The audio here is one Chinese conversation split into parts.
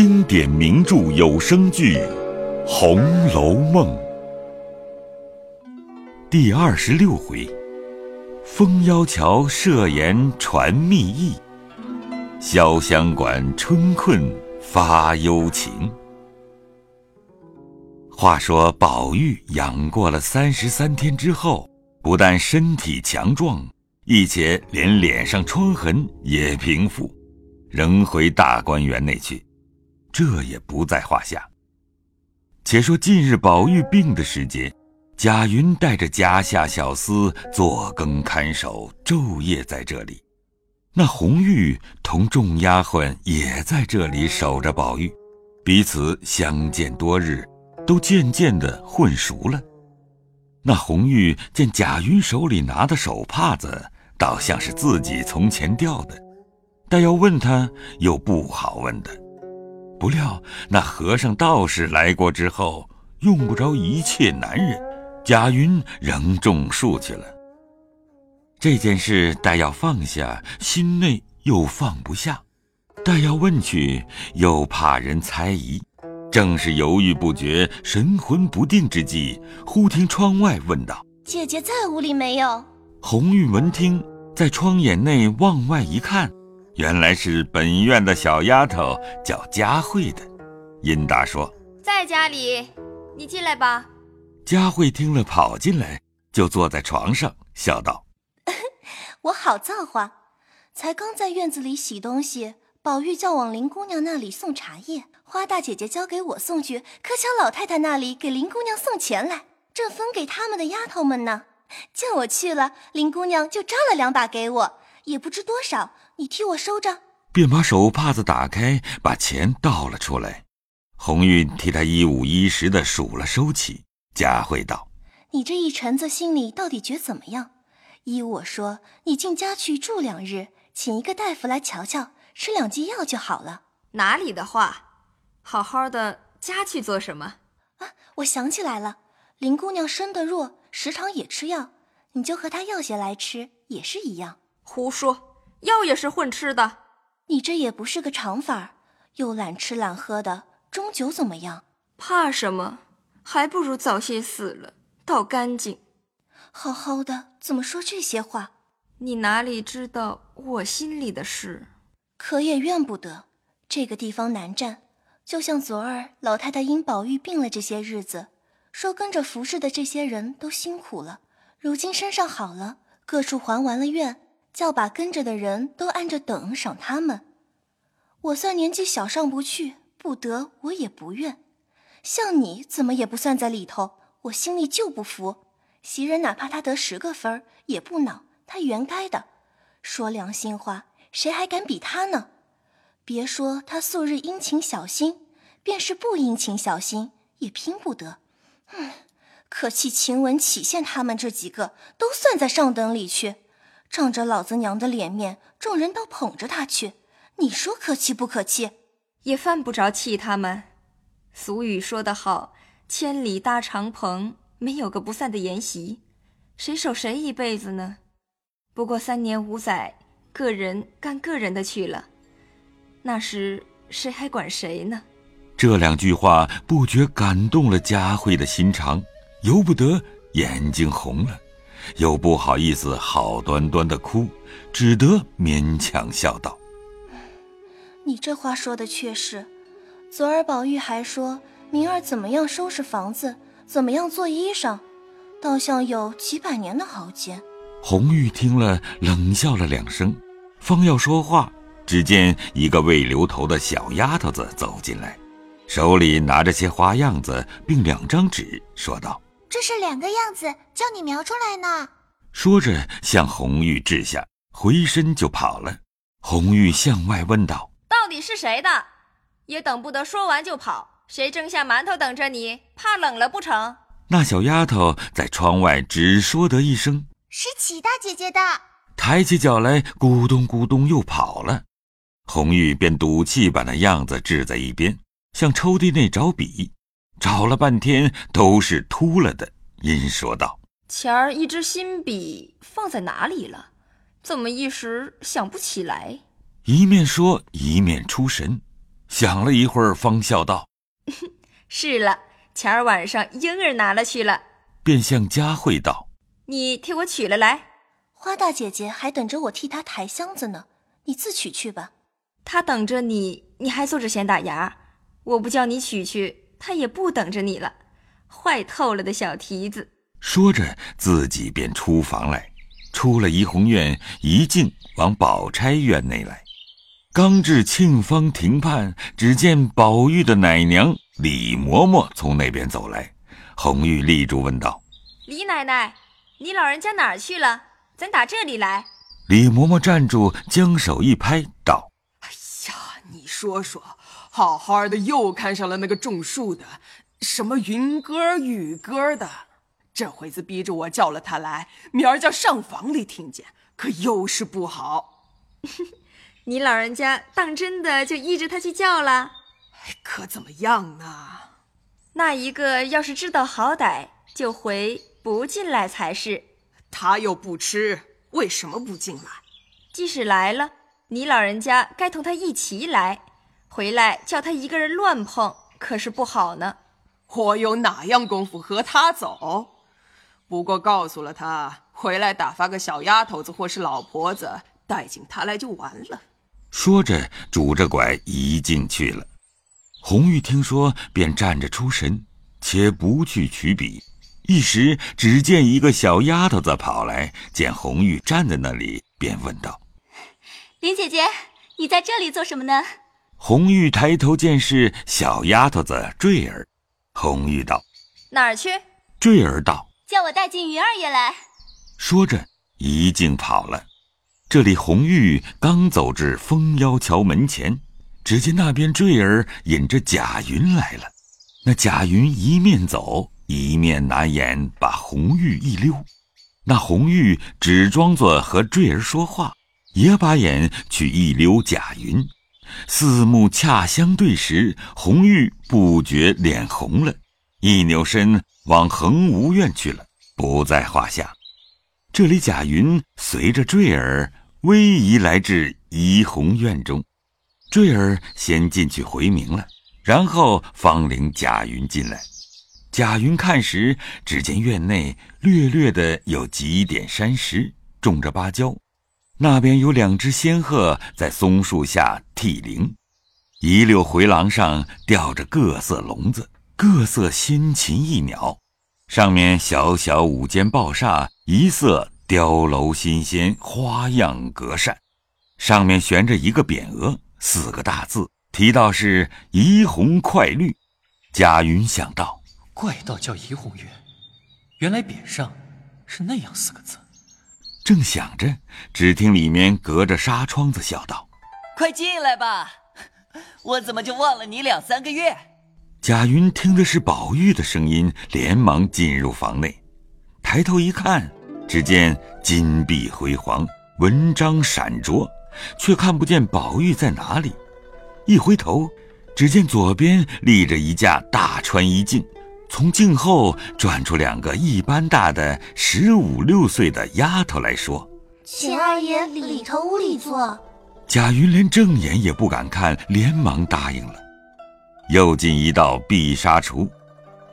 经典名著有声剧《红楼梦》第二十六回：风妖桥设言传密意，潇湘馆春困发幽情。话说宝玉养过了三十三天之后，不但身体强壮，一且连脸上疮痕也平复，仍回大观园内去。这也不在话下。且说近日宝玉病的时节，贾云带着家下小厮坐更看守，昼夜在这里。那红玉同众丫鬟也在这里守着宝玉，彼此相见多日，都渐渐的混熟了。那红玉见贾云手里拿的手帕子，倒像是自己从前掉的，但要问他又不好问的。不料那和尚道士来过之后，用不着一切男人，贾云仍种树去了。这件事待要放下，心内又放不下；待要问去，又怕人猜疑。正是犹豫不决、神魂不定之际，忽听窗外问道：“姐姐在屋里没有？”红玉闻听，在窗眼内往外一看。原来是本院的小丫头，叫佳慧的。殷达说：“在家里，你进来吧。”佳慧听了，跑进来，就坐在床上，笑道：“ 我好造化，才刚在院子里洗东西，宝玉叫往林姑娘那里送茶叶，花大姐姐交给我送去，可巧老太太那里给林姑娘送钱来，正分给他们的丫头们呢。见我去了，林姑娘就招了两把给我。”也不知多少，你替我收着。便把手帕子打开，把钱倒了出来。红玉替他一五一十的数了收起。佳慧道：“你这一臣子心里到底觉怎么样？依我说，你进家去住两日，请一个大夫来瞧瞧，吃两剂药就好了。哪里的话，好好的家去做什么？啊，我想起来了，林姑娘身的弱，时常也吃药，你就和她要些来吃，也是一样。”胡说，药也是混吃的。你这也不是个长法，又懒吃懒喝的，终究怎么样？怕什么？还不如早些死了，倒干净。好好的，怎么说这些话？你哪里知道我心里的事？可也怨不得，这个地方难占。就像昨儿老太太因宝玉病了这些日子，说跟着服侍的这些人都辛苦了，如今身上好了，各处还完了愿。叫把跟着的人都按着等赏他们。我算年纪小上不去，不得我也不愿。像你怎么也不算在里头，我心里就不服。袭人哪怕他得十个分也不恼，他原该的。说良心话，谁还敢比他呢？别说他素日殷勤小心，便是不殷勤小心也拼不得。嗯，可气晴雯、起羡他们这几个都算在上等里去。仗着老子娘的脸面，众人都捧着他去，你说可气不可气？也犯不着气他们。俗语说得好：“千里搭长棚，没有个不散的筵席。”谁守谁一辈子呢？不过三年五载，个人干个人的去了。那时谁还管谁呢？这两句话不觉感动了佳慧的心肠，由不得眼睛红了。又不好意思好端端的哭，只得勉强笑道：“你这话说的却是。昨儿宝玉还说明儿怎么样收拾房子，怎么样做衣裳，倒像有几百年的豪杰。”红玉听了，冷笑了两声，方要说话，只见一个未留头的小丫头子走进来，手里拿着些花样子，并两张纸，说道。这是两个样子，叫你描出来呢。说着，向红玉掷下，回身就跑了。红玉向外问道：“到底是谁的？也等不得说完就跑。谁蒸下馒头等着你？怕冷了不成？”那小丫头在窗外只说得一声：“是齐大姐姐的。”抬起脚来，咕咚咕咚又跑了。红玉便赌气把那样子掷在一边，向抽屉内找笔。找了半天都是秃了的，因说道：“前儿一支新笔放在哪里了？怎么一时想不起来？”一面说一面出神。想了一会儿，方笑道：“ 是了，前儿晚上婴儿拿了去了。”便向佳慧道：“你替我取了来。”花大姐姐还等着我替她抬箱子呢，你自取去吧。她等着你，你还坐着闲打牙。我不叫你取去，她也不等着你了。坏透了的小蹄子。说着，自己便出房来，出了怡红院，一径往宝钗院内来。刚至沁芳亭畔，只见宝玉的奶娘李嬷嬷从那边走来。红玉立住问道：“李奶奶，你老人家哪儿去了？咱打这里来。”李嬷嬷站住，将手一拍，道：“哎呀，你说说，好好的又看上了那个种树的，什么云歌、雨歌的。这回子逼着我叫了他来，明儿叫上房里听见，可又是不好。你老人家当真的就依着他去叫了？可怎么样呢？”那一个要是知道好歹，就回不进来才是。他又不吃，为什么不进来？即使来了，你老人家该同他一起来。回来叫他一个人乱碰，可是不好呢。我有哪样功夫和他走？不过告诉了他，回来打发个小丫头子或是老婆子带进他来就完了。说着，拄着拐一进去了。红玉听说，便站着出神，且不去取笔。一时只见一个小丫头子跑来，见红玉站在那里，便问道：“林姐姐，你在这里做什么呢？”红玉抬头见是小丫头子坠儿，红玉道：“哪儿去？”坠儿道：“叫我带进云二爷来。”说着，一径跑了。这里红玉刚走至蜂腰桥门前。只见那边坠儿引着贾云来了，那贾云一面走一面拿眼把红玉一溜，那红玉只装作和坠儿说话，也把眼去一溜贾云，四目恰相对时，红玉不觉脸红了，一扭身往恒芜院去了，不在话下。这里贾云随着坠儿逶迤来至怡红院中。坠儿先进去回明了，然后方领贾云进来。贾云看时，只见院内略略的有几点山石，种着芭蕉。那边有两只仙鹤在松树下涕铃，一溜回廊上吊着各色笼子，各色新禽异鸟，上面小小五间抱厦，一色雕楼新鲜，花样格扇，上面悬着一个匾额。四个大字提到是“怡红快绿”，贾云想到，怪道叫怡红院，原来匾上是那样四个字。正想着，只听里面隔着纱窗子笑道：“快进来吧，我怎么就忘了你两三个月？”贾云听的是宝玉的声音，连忙进入房内，抬头一看，只见金碧辉煌，文章闪烁。却看不见宝玉在哪里，一回头，只见左边立着一架大穿衣镜，从镜后转出两个一般大的十五六岁的丫头来说：“请二爷里头屋里坐。”贾云连正眼也不敢看，连忙答应了。又进一道碧纱橱，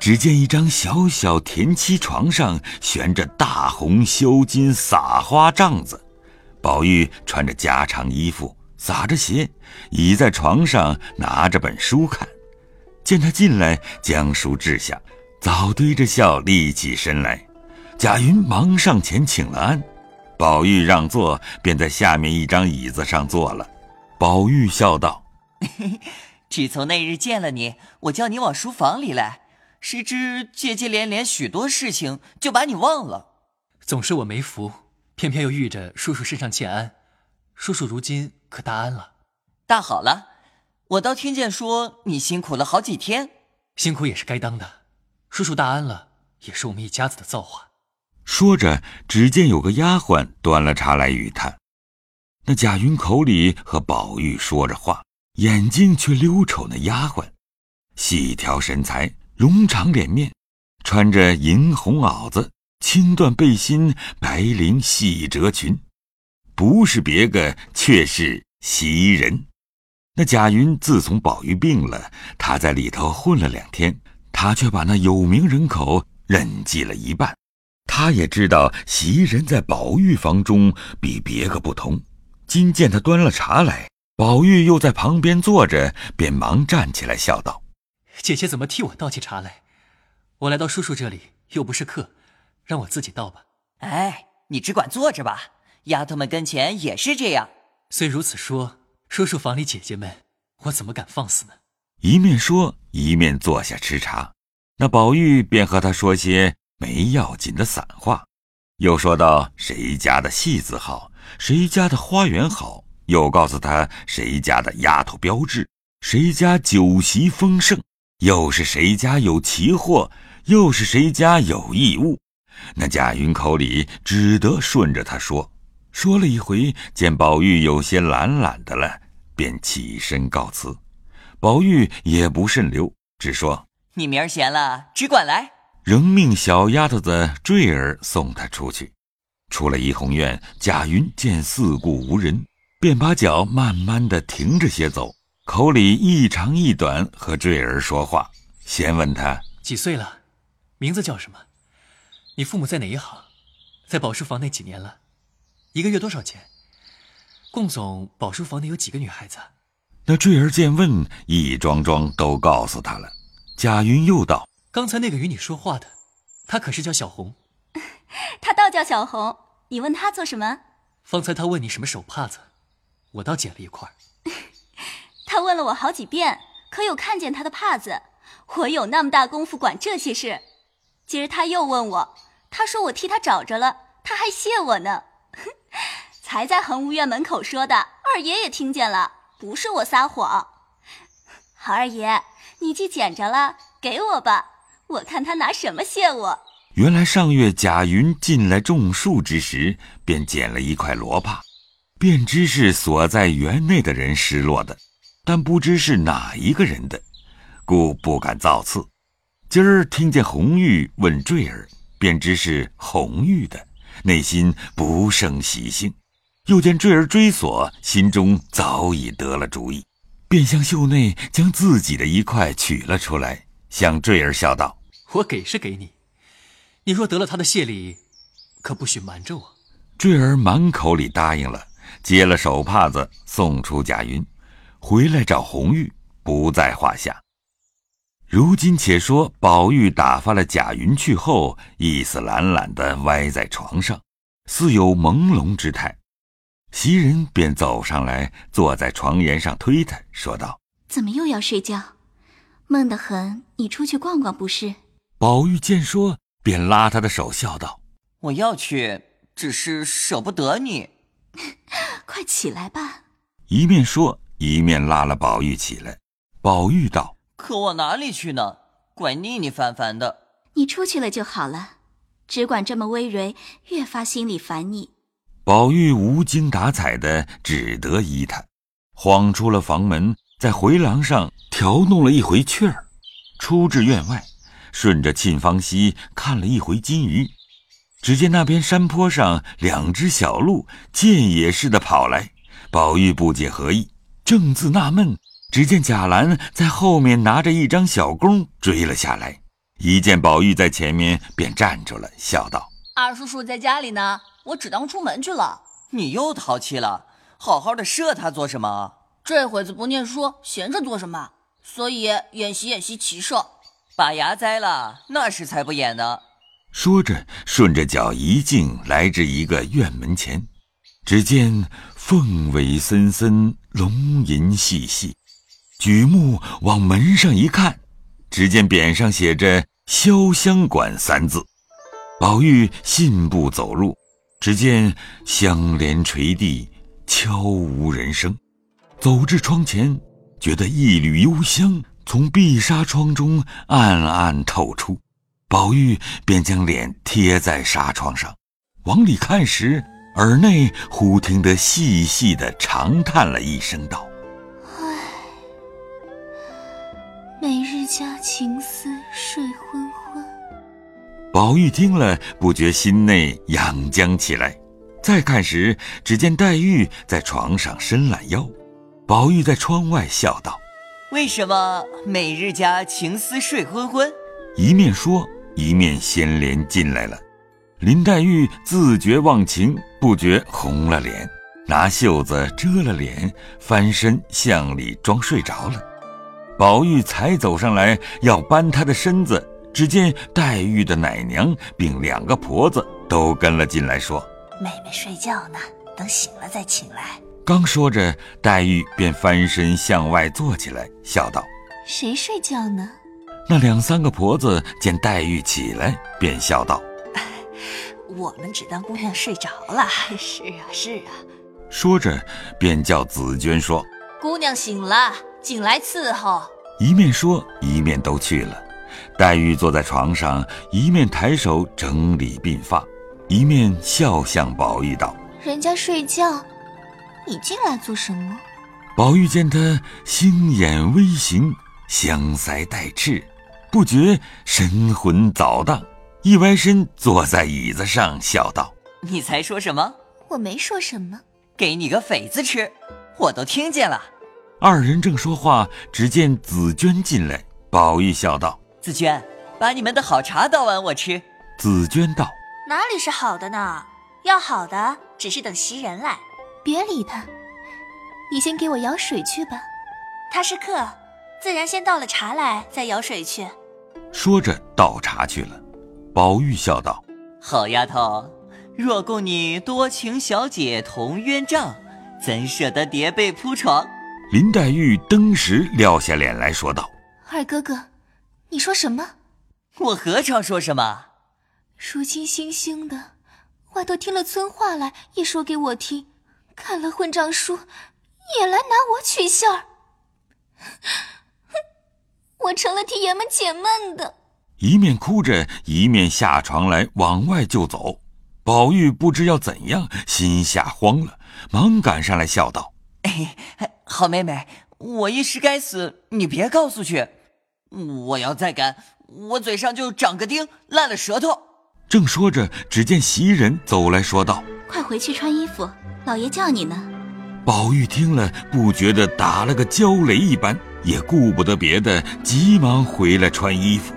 只见一张小小田七床上悬着大红绣金撒花帐子。宝玉穿着家常衣服，撒着鞋，倚在床上，拿着本书看。见他进来，将书掷下，早堆着笑立起身来。贾云忙上前请了安，宝玉让座，便在下面一张椅子上坐了。宝玉笑道：“ 只从那日见了你，我叫你往书房里来，谁知接接连连许多事情，就把你忘了。总是我没福。”偏偏又遇着叔叔身上欠安，叔叔如今可大安了？大好了，我倒听见说你辛苦了好几天，辛苦也是该当的。叔叔大安了，也是我们一家子的造化。说着，只见有个丫鬟端了茶来与他。那贾云口里和宝玉说着话，眼睛却溜瞅那丫鬟，细条身材，容长脸面，穿着银红袄子。青缎背心，白绫细褶裙，不是别个，却是袭人。那贾云自从宝玉病了，他在里头混了两天，他却把那有名人口认记了一半。他也知道袭人在宝玉房中比别个不同。今见他端了茶来，宝玉又在旁边坐着，便忙站起来笑道：“姐姐怎么替我倒起茶来？我来到叔叔这里又不是客，让我自己倒吧。”哎，你只管坐着吧。丫头们跟前也是这样。虽如此说。说说房里姐姐们，我怎么敢放肆呢？一面说，一面坐下吃茶。那宝玉便和他说些没要紧的散话，又说到谁家的戏子好，谁家的花园好，又告诉他谁家的丫头标致，谁家酒席丰盛，又是谁家有奇货，又是谁家有异物。那贾云口里只得顺着他说。说了一回，见宝玉有些懒懒的了，便起身告辞。宝玉也不甚留，只说：“你明儿闲了，只管来。”仍命小丫头子坠儿送他出去。出了怡红院，贾云见四顾无人，便把脚慢慢的停着些走，口里一长一短和坠儿说话。先问他几岁了，名字叫什么？你父母在哪一行？在宝书房那几年了？一个月多少钱？共总宝书房内有几个女孩子？那坠儿见问，一桩桩都告诉他了。贾云又道：“刚才那个与你说话的，她可是叫小红？她倒叫小红。你问她做什么？方才她问你什么手帕子，我倒捡了一块。她问了我好几遍，可有看见她的帕子？我有那么大功夫管这些事？今儿她又问我，她说我替她找着了，她还谢我呢。”才在恒芜院门口说的，二爷也听见了，不是我撒谎。好二爷，你既捡着了，给我吧，我看他拿什么谢我。原来上月贾云进来种树之时，便捡了一块罗帕，便知是所在园内的人失落的，但不知是哪一个人的，故不敢造次。今儿听见红玉问坠儿，便知是红玉的。内心不胜喜兴，又见坠儿追索，心中早已得了主意，便向袖内将自己的一块取了出来，向坠儿笑道：“我给是给你，你若得了他的谢礼，可不许瞒着我。”坠儿满口里答应了，接了手帕子送出贾云，回来找红玉，不在话下。如今且说，宝玉打发了贾云去后，意思懒懒的歪在床上，似有朦胧之态。袭人便走上来，坐在床沿上推他，说道：“怎么又要睡觉？闷得很，你出去逛逛不是？”宝玉见说，便拉他的手，笑道：“我要去，只是舍不得你。快起来吧。”一面说，一面拉了宝玉起来。宝玉道。可我哪里去呢？怪腻腻烦烦的。你出去了就好了，只管这么微蕤，越发心里烦你。宝玉无精打采的，只得依他，晃出了房门，在回廊上调弄了一回趣儿，出至院外，顺着沁芳溪看了一回金鱼。只见那边山坡上两只小鹿见野似的跑来，宝玉不解何意，正自纳闷。只见贾兰在后面拿着一张小弓追了下来，一见宝玉在前面，便站住了，笑道：“二叔叔在家里呢，我只当出门去了。你又淘气了，好好的射他做什么？这会子不念书，闲着做什么？所以演习演习骑射，把牙栽了，那时才不演呢。”说着，顺着脚一径来至一个院门前，只见凤尾森森，龙吟细细。举目往门上一看，只见匾上写着“潇湘馆”三字。宝玉信步走入，只见香帘垂地，悄无人声。走至窗前，觉得一缕幽香从碧纱窗中暗暗透出。宝玉便将脸贴在纱窗上，往里看时，耳内忽听得细细的长叹了一声，道。唉每日家情思睡昏。宝玉听了，不觉心内痒僵起来。再看时，只见黛玉在床上伸懒腰。宝玉在窗外笑道：“为什么每日家情思睡昏昏？”一面说，一面掀帘进来了。林黛玉自觉忘情，不觉红了脸，拿袖子遮了脸，翻身向里装睡着了。宝玉才走上来要扳她的身子，只见黛玉的奶娘并两个婆子都跟了进来，说：“妹妹睡觉呢，等醒了再请来。”刚说着，黛玉便翻身向外坐起来，笑道：“谁睡觉呢？”那两三个婆子见黛玉起来，便笑道：“我们只当姑娘睡着了。”“是啊，是啊。”说着，便叫紫娟说：“姑娘醒了，进来伺候。”一面说，一面都去了。黛玉坐在床上，一面抬手整理鬓发，一面笑向宝玉道：“人家睡觉。”你进来做什么？宝玉见她星眼微行，香腮带赤，不觉神魂早荡，一歪身坐在椅子上，笑道：“你才说什么？我没说什么。给你个匪子吃，我都听见了。”二人正说话，只见紫娟进来。宝玉笑道：“紫娟，把你们的好茶倒碗我吃。”紫娟道：“哪里是好的呢？要好的，只是等袭人来。”别理他，你先给我舀水去吧。他是客，自然先倒了茶来，再舀水去。说着倒茶去了。宝玉笑道：“好丫头，若供你多情小姐同鸳帐，怎舍得叠被铺床？”林黛玉登时撂下脸来说道：“二哥哥，你说什么？我何尝说什么？如今星星的，外头听了村话来，也说给我听。”看了混账书，也来拿我取笑儿，我成了替爷们解闷的。一面哭着，一面下床来往外就走。宝玉不知要怎样，心下慌了，忙赶上来笑道：“哎，好妹妹，我一时该死，你别告诉去。我要再敢，我嘴上就长个钉，烂了舌头。”正说着，只见袭人走来说道：“快回去穿衣服。”老爷叫你呢。宝玉听了，不觉得打了个焦雷一般，也顾不得别的，急忙回来穿衣服。